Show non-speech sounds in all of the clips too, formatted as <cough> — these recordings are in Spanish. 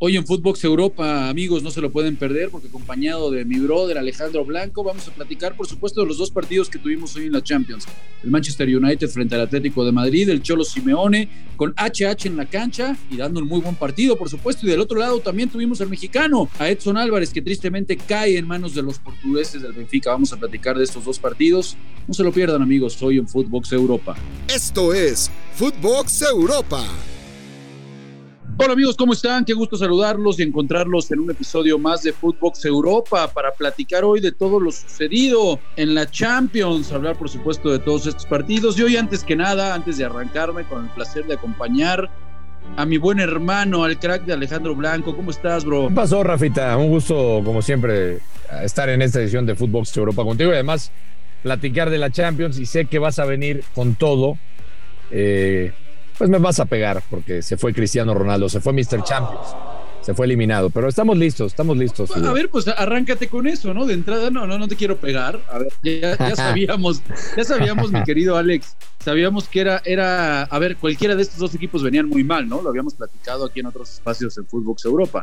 Hoy en Footbox Europa, amigos, no se lo pueden perder porque acompañado de mi brother Alejandro Blanco vamos a platicar, por supuesto, de los dos partidos que tuvimos hoy en la Champions. El Manchester United frente al Atlético de Madrid, el Cholo Simeone con HH en la cancha y dando un muy buen partido, por supuesto. Y del otro lado también tuvimos al mexicano, a Edson Álvarez, que tristemente cae en manos de los portugueses del Benfica. Vamos a platicar de estos dos partidos. No se lo pierdan, amigos, hoy en Footbox Europa. Esto es Footbox Europa. Hola amigos, ¿cómo están? Qué gusto saludarlos y encontrarlos en un episodio más de Footbox Europa para platicar hoy de todo lo sucedido en la Champions, hablar por supuesto de todos estos partidos y hoy antes que nada, antes de arrancarme con el placer de acompañar a mi buen hermano, al crack de Alejandro Blanco. ¿Cómo estás, bro? ¿Qué pasó, Rafita? Un gusto, como siempre, estar en esta edición de Footbox Europa contigo y además platicar de la Champions y sé que vas a venir con todo. Eh, pues me vas a pegar porque se fue Cristiano Ronaldo, se fue Mr. Champions, se fue eliminado, pero estamos listos, estamos listos. A ver, pues arráncate con eso, ¿no? De entrada, no, no, no te quiero pegar. A ver, ya, <laughs> sabíamos, ya sabíamos, mi querido Alex, sabíamos que era, era, a ver, cualquiera de estos dos equipos venían muy mal, ¿no? Lo habíamos platicado aquí en otros espacios en Footbox Europa.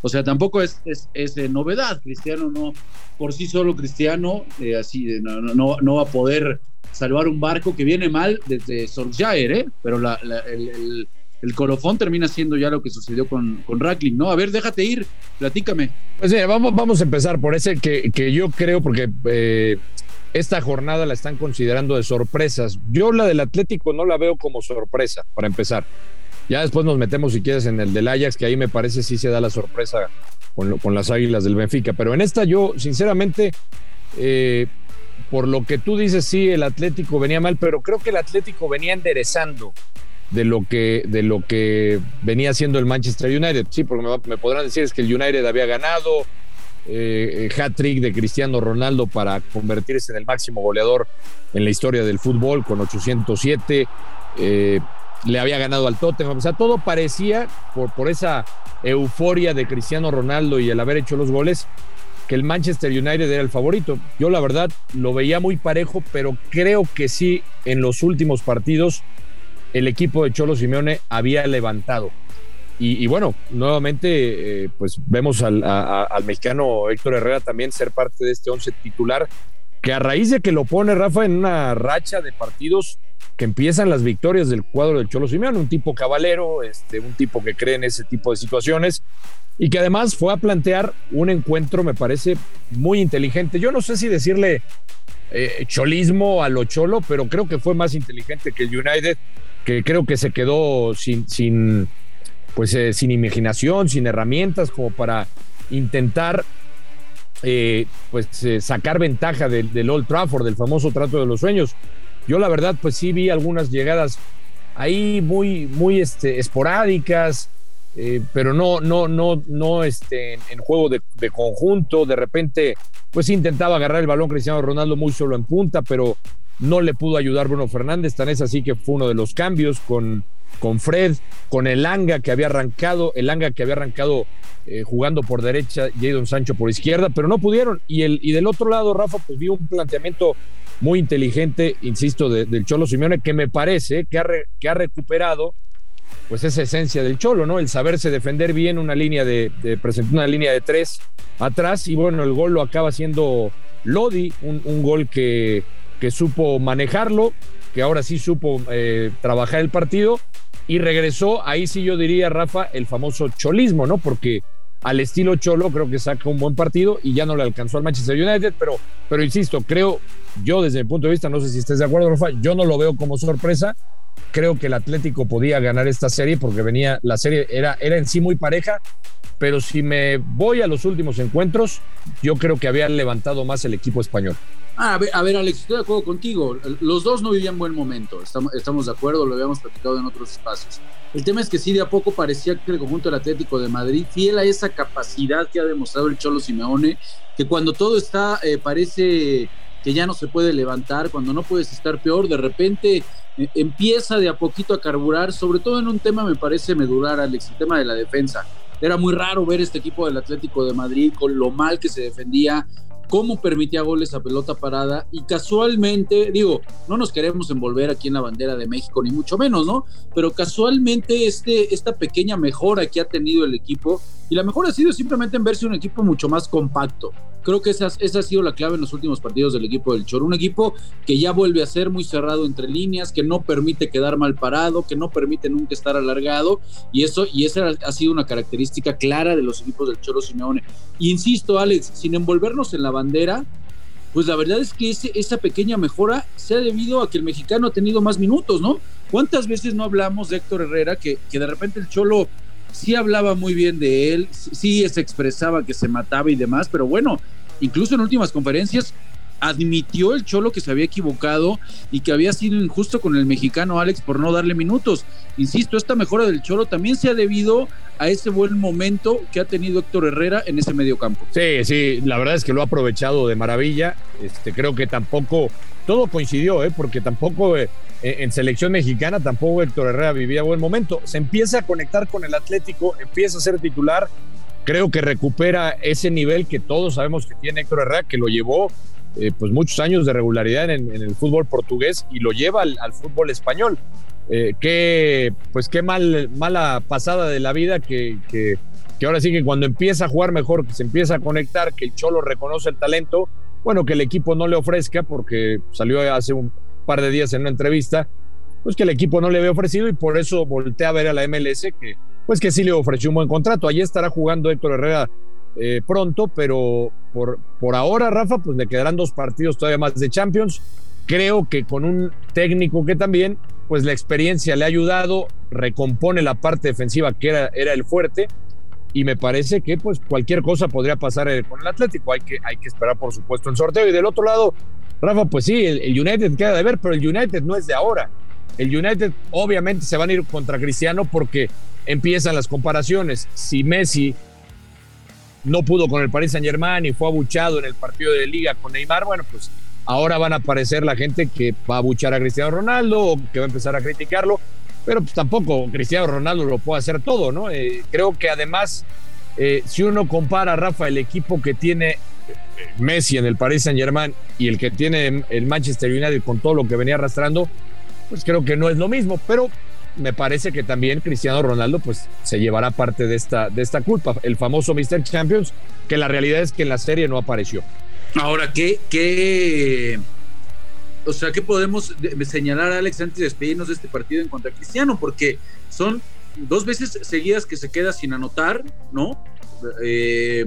O sea, tampoco es, es, novedad. Cristiano no, por sí solo Cristiano, eh, así, no, no, no va a poder salvar un barco que viene mal desde Solskjaer, ¿eh? pero la, el, el, colofón termina siendo ya lo que sucedió con, con Rackling, ¿no? A ver, déjate ir, platícame. Pues vamos, vamos a empezar por ese que, que yo creo, porque eh, esta jornada la están considerando de sorpresas. Yo la del Atlético no la veo como sorpresa, para empezar. Ya después nos metemos, si quieres, en el del Ajax, que ahí me parece sí se da la sorpresa con, con las águilas del Benfica. Pero en esta yo, sinceramente, eh, por lo que tú dices, sí, el Atlético venía mal, pero creo que el Atlético venía enderezando de lo que, de lo que venía haciendo el Manchester United. Sí, porque me, podrán decir es que el United había ganado, eh, hat-trick de Cristiano Ronaldo para convertirse en el máximo goleador en la historia del fútbol con 807. Eh, le había ganado al Tottenham. O sea, todo parecía, por, por esa euforia de Cristiano Ronaldo y el haber hecho los goles, que el Manchester United era el favorito. Yo la verdad lo veía muy parejo, pero creo que sí en los últimos partidos el equipo de Cholo Simeone había levantado. Y, bueno, nuevamente eh, pues vemos al, al, mexicano Héctor Herrera también ser parte de este once titular, que a raíz de que lo pone Rafa en una racha de partidos que empiezan las victorias del cuadro del Cholo Simeone, un tipo cabalero, este, un tipo que cree en ese tipo de situaciones y que además fue a plantear un encuentro, me parece, muy inteligente. Yo no sé si decirle eh, cholismo a lo cholo, pero creo que fue más inteligente que el United, que creo que se quedó sin, sin pues, eh, sin imaginación, sin herramientas como para intentar eh, pues, sacar ventaja del, del Old Trafford, del famoso trato de los sueños. Yo la verdad, pues sí vi algunas llegadas ahí muy, muy este, esporádicas, eh, pero no, no, no, no este, en, juego de, conjunto. De repente, pues intentaba agarrar el balón Cristiano Ronaldo muy solo en punta, pero no le pudo ayudar Bruno Fernández. Tan es así que fue uno de los cambios con, con Fred, con el Anga que había arrancado, el Anga que había arrancado eh, jugando por derecha, Jadon Sancho por izquierda, pero no pudieron. Y, el, y del otro lado, Rafa, pues vio un planteamiento muy inteligente, insisto, del Cholo Simeone, que me parece que ha, que ha recuperado pues esa esencia del Cholo, ¿no? El saberse defender bien una línea de, presentar una línea de tres atrás y bueno, el gol lo acaba siendo Lodi, un, gol que, que, supo manejarlo, que ahora sí supo eh, trabajar el partido y regresó, ahí sí yo diría, Rafa, el famoso cholismo, ¿no? Porque al estilo Cholo creo que saca un buen partido y ya no le alcanzó al Manchester United, pero, pero insisto, creo yo desde mi punto de vista, no sé si estés de acuerdo, Rafa, yo no lo veo como sorpresa, creo que el Atlético podía ganar esta serie porque venía, la serie era, era en sí muy pareja, pero si me voy a los últimos encuentros, yo creo que había levantado más el equipo español. Ah, a, ver, a ver, Alex, estoy de acuerdo contigo. Los dos no vivían buen momento, estamos, de acuerdo, lo habíamos platicado en otros espacios. El tema es que sí, de a poco parecía que el conjunto del Atlético de Madrid, fiel a esa capacidad que ha demostrado el Cholo Simeone, que cuando todo está, eh, parece que ya no se puede levantar, cuando no puedes estar peor, de repente eh, empieza de a poquito a carburar, sobre todo en un tema me parece medular, Alex, el tema de la defensa. Era muy raro ver este equipo del Atlético de Madrid con lo mal que se defendía, cómo permitía goles a pelota parada y casualmente, digo, no nos queremos envolver aquí en la bandera de México, ni mucho menos, ¿no? Pero casualmente este, esta pequeña mejora que ha tenido el equipo, y la mejora ha sido simplemente en verse un equipo mucho más compacto. Creo que esa, esa ha sido la clave en los últimos partidos del equipo del Choro, un equipo que ya vuelve a ser muy cerrado entre líneas, que no permite quedar mal parado, que no permite nunca estar alargado, y eso, y esa ha sido una característica clara de los equipos del Choro Simeone. Insisto, Alex, sin envolvernos en la bandera, pues la verdad es que esa pequeña mejora se ha debido a que el mexicano ha tenido más minutos, ¿no? ¿Cuántas veces no hablamos de Héctor Herrera que, que de repente el Cholo sí hablaba muy bien de él, sí se expresaba que se mataba y demás, pero bueno, incluso en últimas conferencias admitió el Cholo que se había equivocado y que había sido injusto con el mexicano Alex por no darle minutos. Insisto, esta mejora del Cholo también se ha debido a ese buen momento que ha tenido Héctor Herrera en ese medio campo. Sí, sí, la verdad es que lo ha aprovechado de maravilla. Este, creo que tampoco, todo coincidió, ¿eh? porque tampoco eh, en selección mexicana tampoco Héctor Herrera vivía buen momento. Se empieza a conectar con el Atlético, empieza a ser titular. Creo que recupera ese nivel que todos sabemos que tiene Héctor Herrera, que lo llevó eh, pues muchos años de regularidad en, el fútbol portugués y lo lleva al, fútbol español. Eh, qué, pues qué mal, mala pasada de la vida que, que, ahora sí que cuando empieza a jugar mejor, que se empieza a conectar, que el Cholo reconoce el talento, bueno, que el equipo no le ofrezca, porque salió hace un par de días en una entrevista, pues que el equipo no le había ofrecido y por eso voltea a ver a la MLS que pues que sí le ofreció un buen contrato. Allí estará jugando Héctor Herrera eh, pronto, pero por, por ahora, Rafa, pues le quedarán dos partidos todavía más de Champions. Creo que con un técnico que también, pues la experiencia le ha ayudado, recompone la parte defensiva que era, era el fuerte, y me parece que pues cualquier cosa podría pasar eh, con el Atlético. Hay que, hay que esperar, por supuesto, el sorteo. Y del otro lado, Rafa, pues sí, el, United queda de ver, pero el United no es de ahora. El United obviamente se van a ir contra Cristiano porque empiezan las comparaciones. Si Messi no pudo con el Paris Saint Germain y fue abuchado en el partido de liga con Neymar, bueno, pues ahora van a aparecer la gente que va a abuchar a Cristiano Ronaldo o que va a empezar a criticarlo, pero pues tampoco Cristiano Ronaldo lo puede hacer todo, ¿no? Eh, creo que además, eh, si uno compara, Rafa, el equipo que tiene Messi en el Paris Saint Germain y el que tiene el Manchester United con todo lo que venía arrastrando, pues creo que no es lo mismo, pero me parece que también Cristiano Ronaldo pues se llevará parte de esta, de esta culpa, el famoso Mr. Champions, que la realidad es que en la serie no apareció. Ahora, ¿qué, qué, o sea, qué podemos señalar, Alex, antes de despedirnos de este partido en contra Cristiano? Porque son dos veces seguidas que se queda sin anotar, ¿no? Eh,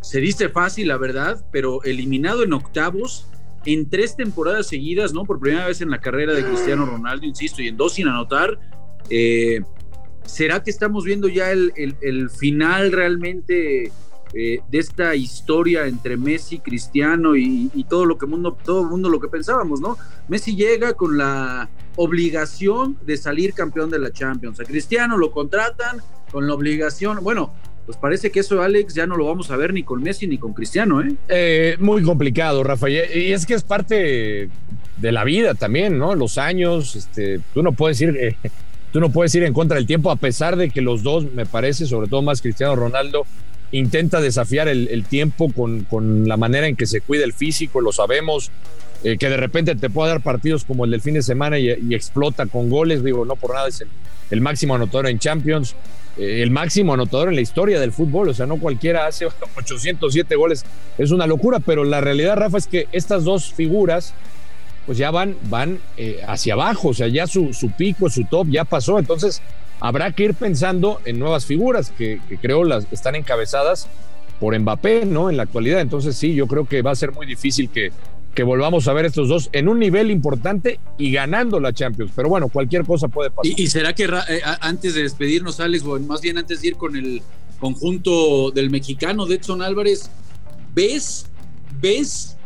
se dice fácil, la verdad, pero eliminado en octavos en tres temporadas seguidas, ¿no? Por primera vez en la carrera de Cristiano Ronaldo, insisto, y en dos sin anotar. Eh, ¿Será que estamos viendo ya el, final realmente eh, de esta historia entre Messi, Cristiano y, todo lo que mundo, todo mundo lo que pensábamos, ¿no? Messi llega con la obligación de salir campeón de la Champions. A Cristiano lo contratan con la obligación, bueno, pues parece que eso, Alex, ya no lo vamos a ver ni con Messi ni con Cristiano, ¿eh? eh muy complicado, Rafael. Y es que es parte de la vida también, ¿no? Los años, este, tú no puedes ir, eh, tú no puedes ir en contra del tiempo, a pesar de que los dos, me parece, sobre todo más Cristiano Ronaldo, intenta desafiar el, tiempo con, con, la manera en que se cuida el físico, lo sabemos. Eh, que de repente te pueda dar partidos como el del fin de semana y, explota con goles, digo, no por nada es el, el máximo anotador en Champions. Eh, el máximo anotador en la historia del fútbol, o sea, no cualquiera hace <laughs> 807 goles, es una locura, pero la realidad, Rafa, es que estas dos figuras, pues ya van, van eh, hacia abajo, o sea, ya su, su, pico, su top ya pasó, entonces habrá que ir pensando en nuevas figuras que, que creo las están encabezadas por Mbappé, ¿no? En la actualidad, entonces sí, yo creo que va a ser muy difícil que, que volvamos a ver estos dos en un nivel importante y ganando la Champions. Pero bueno, cualquier cosa puede pasar. ¿Y, será que eh, antes de despedirnos, Alex, o más bien antes de ir con el conjunto del mexicano de Edson Álvarez, ¿ves, ves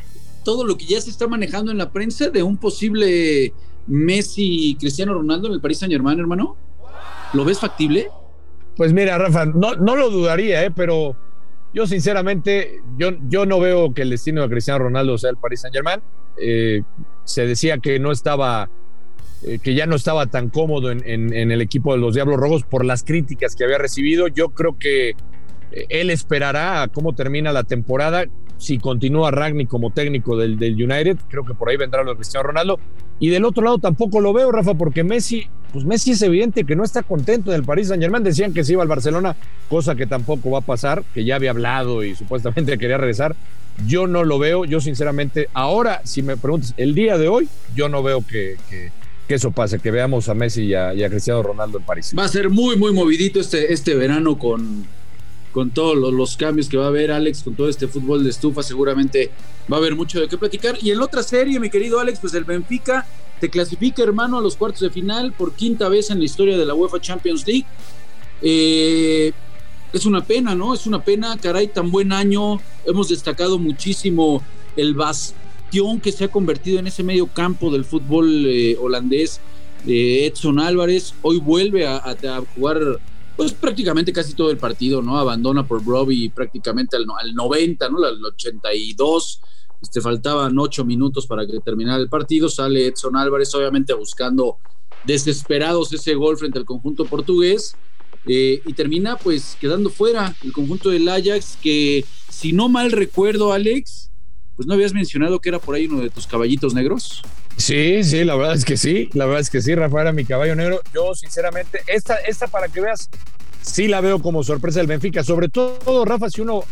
todo lo que ya se está manejando en la prensa de un posible Messi Cristiano Ronaldo en el Paris Saint Germain, hermano? ¿Lo ves factible? Pues mira, Rafa, no, no lo dudaría, ¿eh? pero yo sinceramente, yo, yo no veo que el destino de Cristiano Ronaldo sea el Paris Saint Germain. Eh, se decía que no estaba, eh, que ya no estaba tan cómodo en, el equipo de los Diablos Rojos por las críticas que había recibido. Yo creo que eh, él esperará a cómo termina la temporada. si continúa Ragni como técnico del, del United, creo que por ahí vendrá lo de Cristiano Ronaldo. Y del otro lado tampoco lo veo, Rafa, porque Messi, pues Messi es evidente que no está contento en el París Saint Germain. Decían que se iba al Barcelona, cosa que tampoco va a pasar, que ya había hablado y supuestamente <laughs> quería regresar. Yo no lo veo, yo sinceramente, ahora, si me preguntas, el día de hoy, yo no veo que, que, eso pase, que veamos a Messi y a, y a, Cristiano Ronaldo en París. Va a ser muy, muy movidito este, este verano con, con todos los, cambios que va a haber, Alex, con todo este fútbol de estufa, seguramente va a haber mucho de qué platicar. Y en otra serie, mi querido Alex, pues el Benfica te clasifica, hermano, a los cuartos de final por quinta vez en la historia de la UEFA Champions League. Eh, es una pena, ¿no? Es una pena, caray, tan buen año. Hemos destacado muchísimo el bastión que se ha convertido en ese medio campo del fútbol eh, holandés de Edson Álvarez. Hoy vuelve a, jugar, pues prácticamente casi todo el partido, ¿no? Abandona por Broby prácticamente al, al 90, ¿no? Al 82. Este, faltaban ocho minutos para que terminara el partido. Sale Edson Álvarez, obviamente buscando desesperados ese gol frente al conjunto portugués. Eh, y termina pues quedando fuera el conjunto del Ajax, que si no mal recuerdo, Alex, pues no habías mencionado que era por ahí uno de tus caballitos negros. Sí, sí, la verdad es que sí, la verdad es que sí, Rafa era mi caballo negro. Yo, sinceramente, esta, esta para que veas, sí la veo como sorpresa del Benfica, sobre todo, Rafa, si uno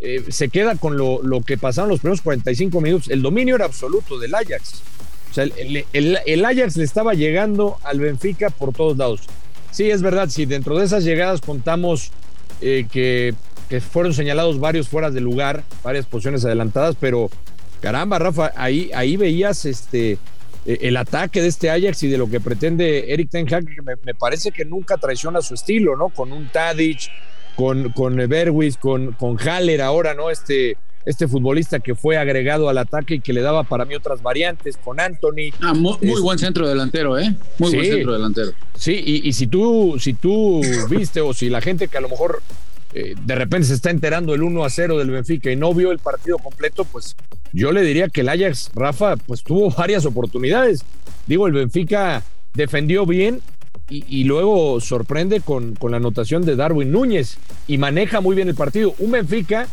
eh, se queda con lo, lo, que pasaron los primeros 45 minutos, el dominio era absoluto del Ajax. O sea, el, el, Ajax le estaba llegando al Benfica por todos lados. Sí, es verdad, si dentro de esas llegadas contamos eh, que, que, fueron señalados varios fueras de lugar, varias posiciones adelantadas, pero caramba, Rafa, ahí, ahí veías este, el ataque de este Ajax y de lo que pretende Eric Ten Hag, que me, me parece que nunca traiciona su estilo, ¿no? Con un Tadic, con, con Berwis, con, con Haller ahora, ¿no? Este, este futbolista que fue agregado al ataque y que le daba para mí otras variantes con Anthony. Ah, muy, muy es, buen centro delantero, ¿eh? Muy sí, buen centro delantero. Sí, y, y, si tú, si tú viste o si la gente que a lo mejor eh, de repente se está enterando el 1 a 0 del Benfica y no vio el partido completo, pues yo le diría que el Ajax, Rafa, pues tuvo <laughs> varias oportunidades. Digo, el Benfica defendió bien, y, luego sorprende con, con, la anotación de Darwin Núñez y maneja muy bien el partido. Un Benfica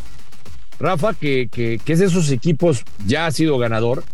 Rafa, que, que, es de esos equipos, ya ha sido ganador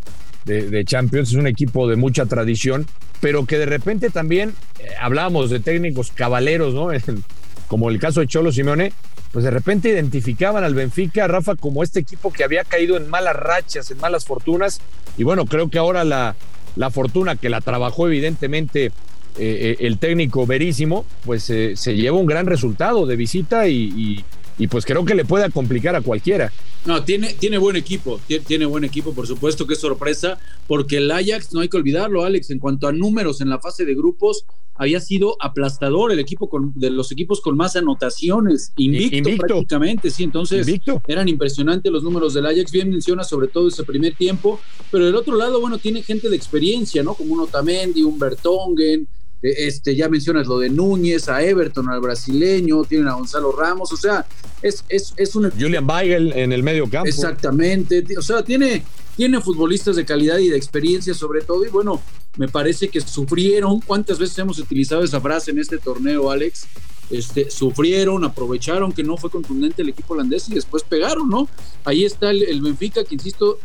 de, de, Champions, es un equipo de mucha tradición, pero que de repente también eh, hablábamos de técnicos cabaleros, ¿no? <laughs> Como el caso de Cholo Simeone, pues de repente identificaban al Benfica, Rafa, como este equipo que había caído en malas rachas, en malas fortunas, y bueno, creo que ahora la, la fortuna que la trabajó evidentemente eh, el técnico Verísimo, pues eh, se lleva un gran resultado de visita y, y y pues creo que le pueda complicar a cualquiera. No, tiene, tiene buen equipo, tiene, tiene, buen equipo, por supuesto que es sorpresa, porque el Ajax, no hay que olvidarlo, Alex, en cuanto a números en la fase de grupos, había sido aplastador el equipo con, de los equipos con más anotaciones, invicto, invicto. prácticamente, sí, entonces invicto. eran impresionantes los números del Ajax, bien menciona sobre todo ese primer tiempo, pero del otro lado, bueno, tiene gente de experiencia, ¿no? Como un Otamendi, un Bertongen, este, ya mencionas lo de Núñez, a Everton, al brasileño, tienen a Gonzalo Ramos, o sea, es, es, es un... Julian Weigel en el medio campo. Exactamente, o sea, tiene, tiene futbolistas de calidad y de experiencia sobre todo, y bueno, me parece que sufrieron, ¿cuántas veces hemos utilizado esa frase en este torneo, Alex? Este, sufrieron, aprovecharon que no fue contundente el equipo holandés y después pegaron, ¿no? Ahí está el, el Benfica, que insisto,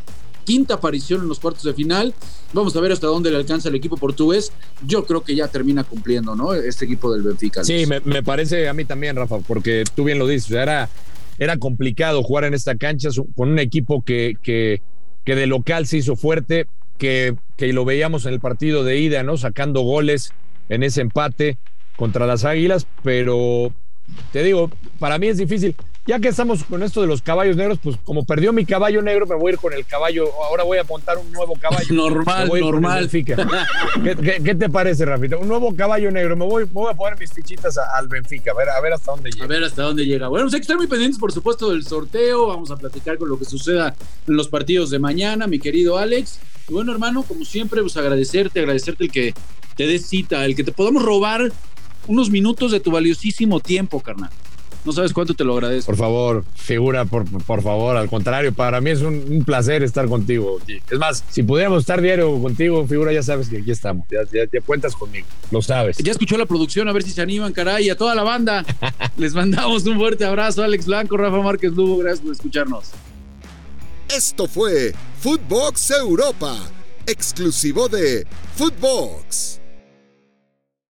quinta aparición en los cuartos de final. Vamos a ver hasta dónde le alcanza el equipo portugués. Yo creo que ya termina cumpliendo, ¿no? Este equipo del Benfica. Sí, me, me, parece a mí también, Rafa, porque tú bien lo dices, era, era complicado jugar en esta cancha con un equipo que, que, que de local se hizo fuerte, que, que lo veíamos en el partido de ida, ¿no? Sacando goles en ese empate contra las Águilas, pero te digo, para mí es difícil ya que estamos con esto de los caballos negros, pues como perdió mi caballo negro, me voy a ir con el caballo. Ahora voy a montar un nuevo caballo. <laughs> normal, normal. ¿Qué, qué, ¿Qué, te parece, Rafita? Un nuevo caballo negro. Me voy, voy a poner mis fichitas a, al Benfica, a ver, a ver hasta dónde llega. A ver hasta dónde llega. Bueno, pues hay que estar muy pendientes, por supuesto, del sorteo. Vamos a platicar con lo que suceda en los partidos de mañana, mi querido Alex. Y bueno, hermano, como siempre, pues agradecerte, agradecerte el que te des cita, el que te podamos robar unos minutos de tu valiosísimo tiempo, carnal. No sabes cuánto te lo agradezco. Por favor, figura, por, por favor. Al contrario, para mí es un, un, placer estar contigo. Es más, si pudiéramos estar diario contigo, figura, ya sabes que aquí estamos. Ya, ya, ya, cuentas conmigo. Lo sabes. Ya escuchó la producción, a ver si se animan, caray. A toda la banda. <laughs> Les mandamos un fuerte abrazo. Alex Blanco, Rafa Márquez Lugo, gracias por escucharnos. Esto fue Footbox Europa, exclusivo de Footbox.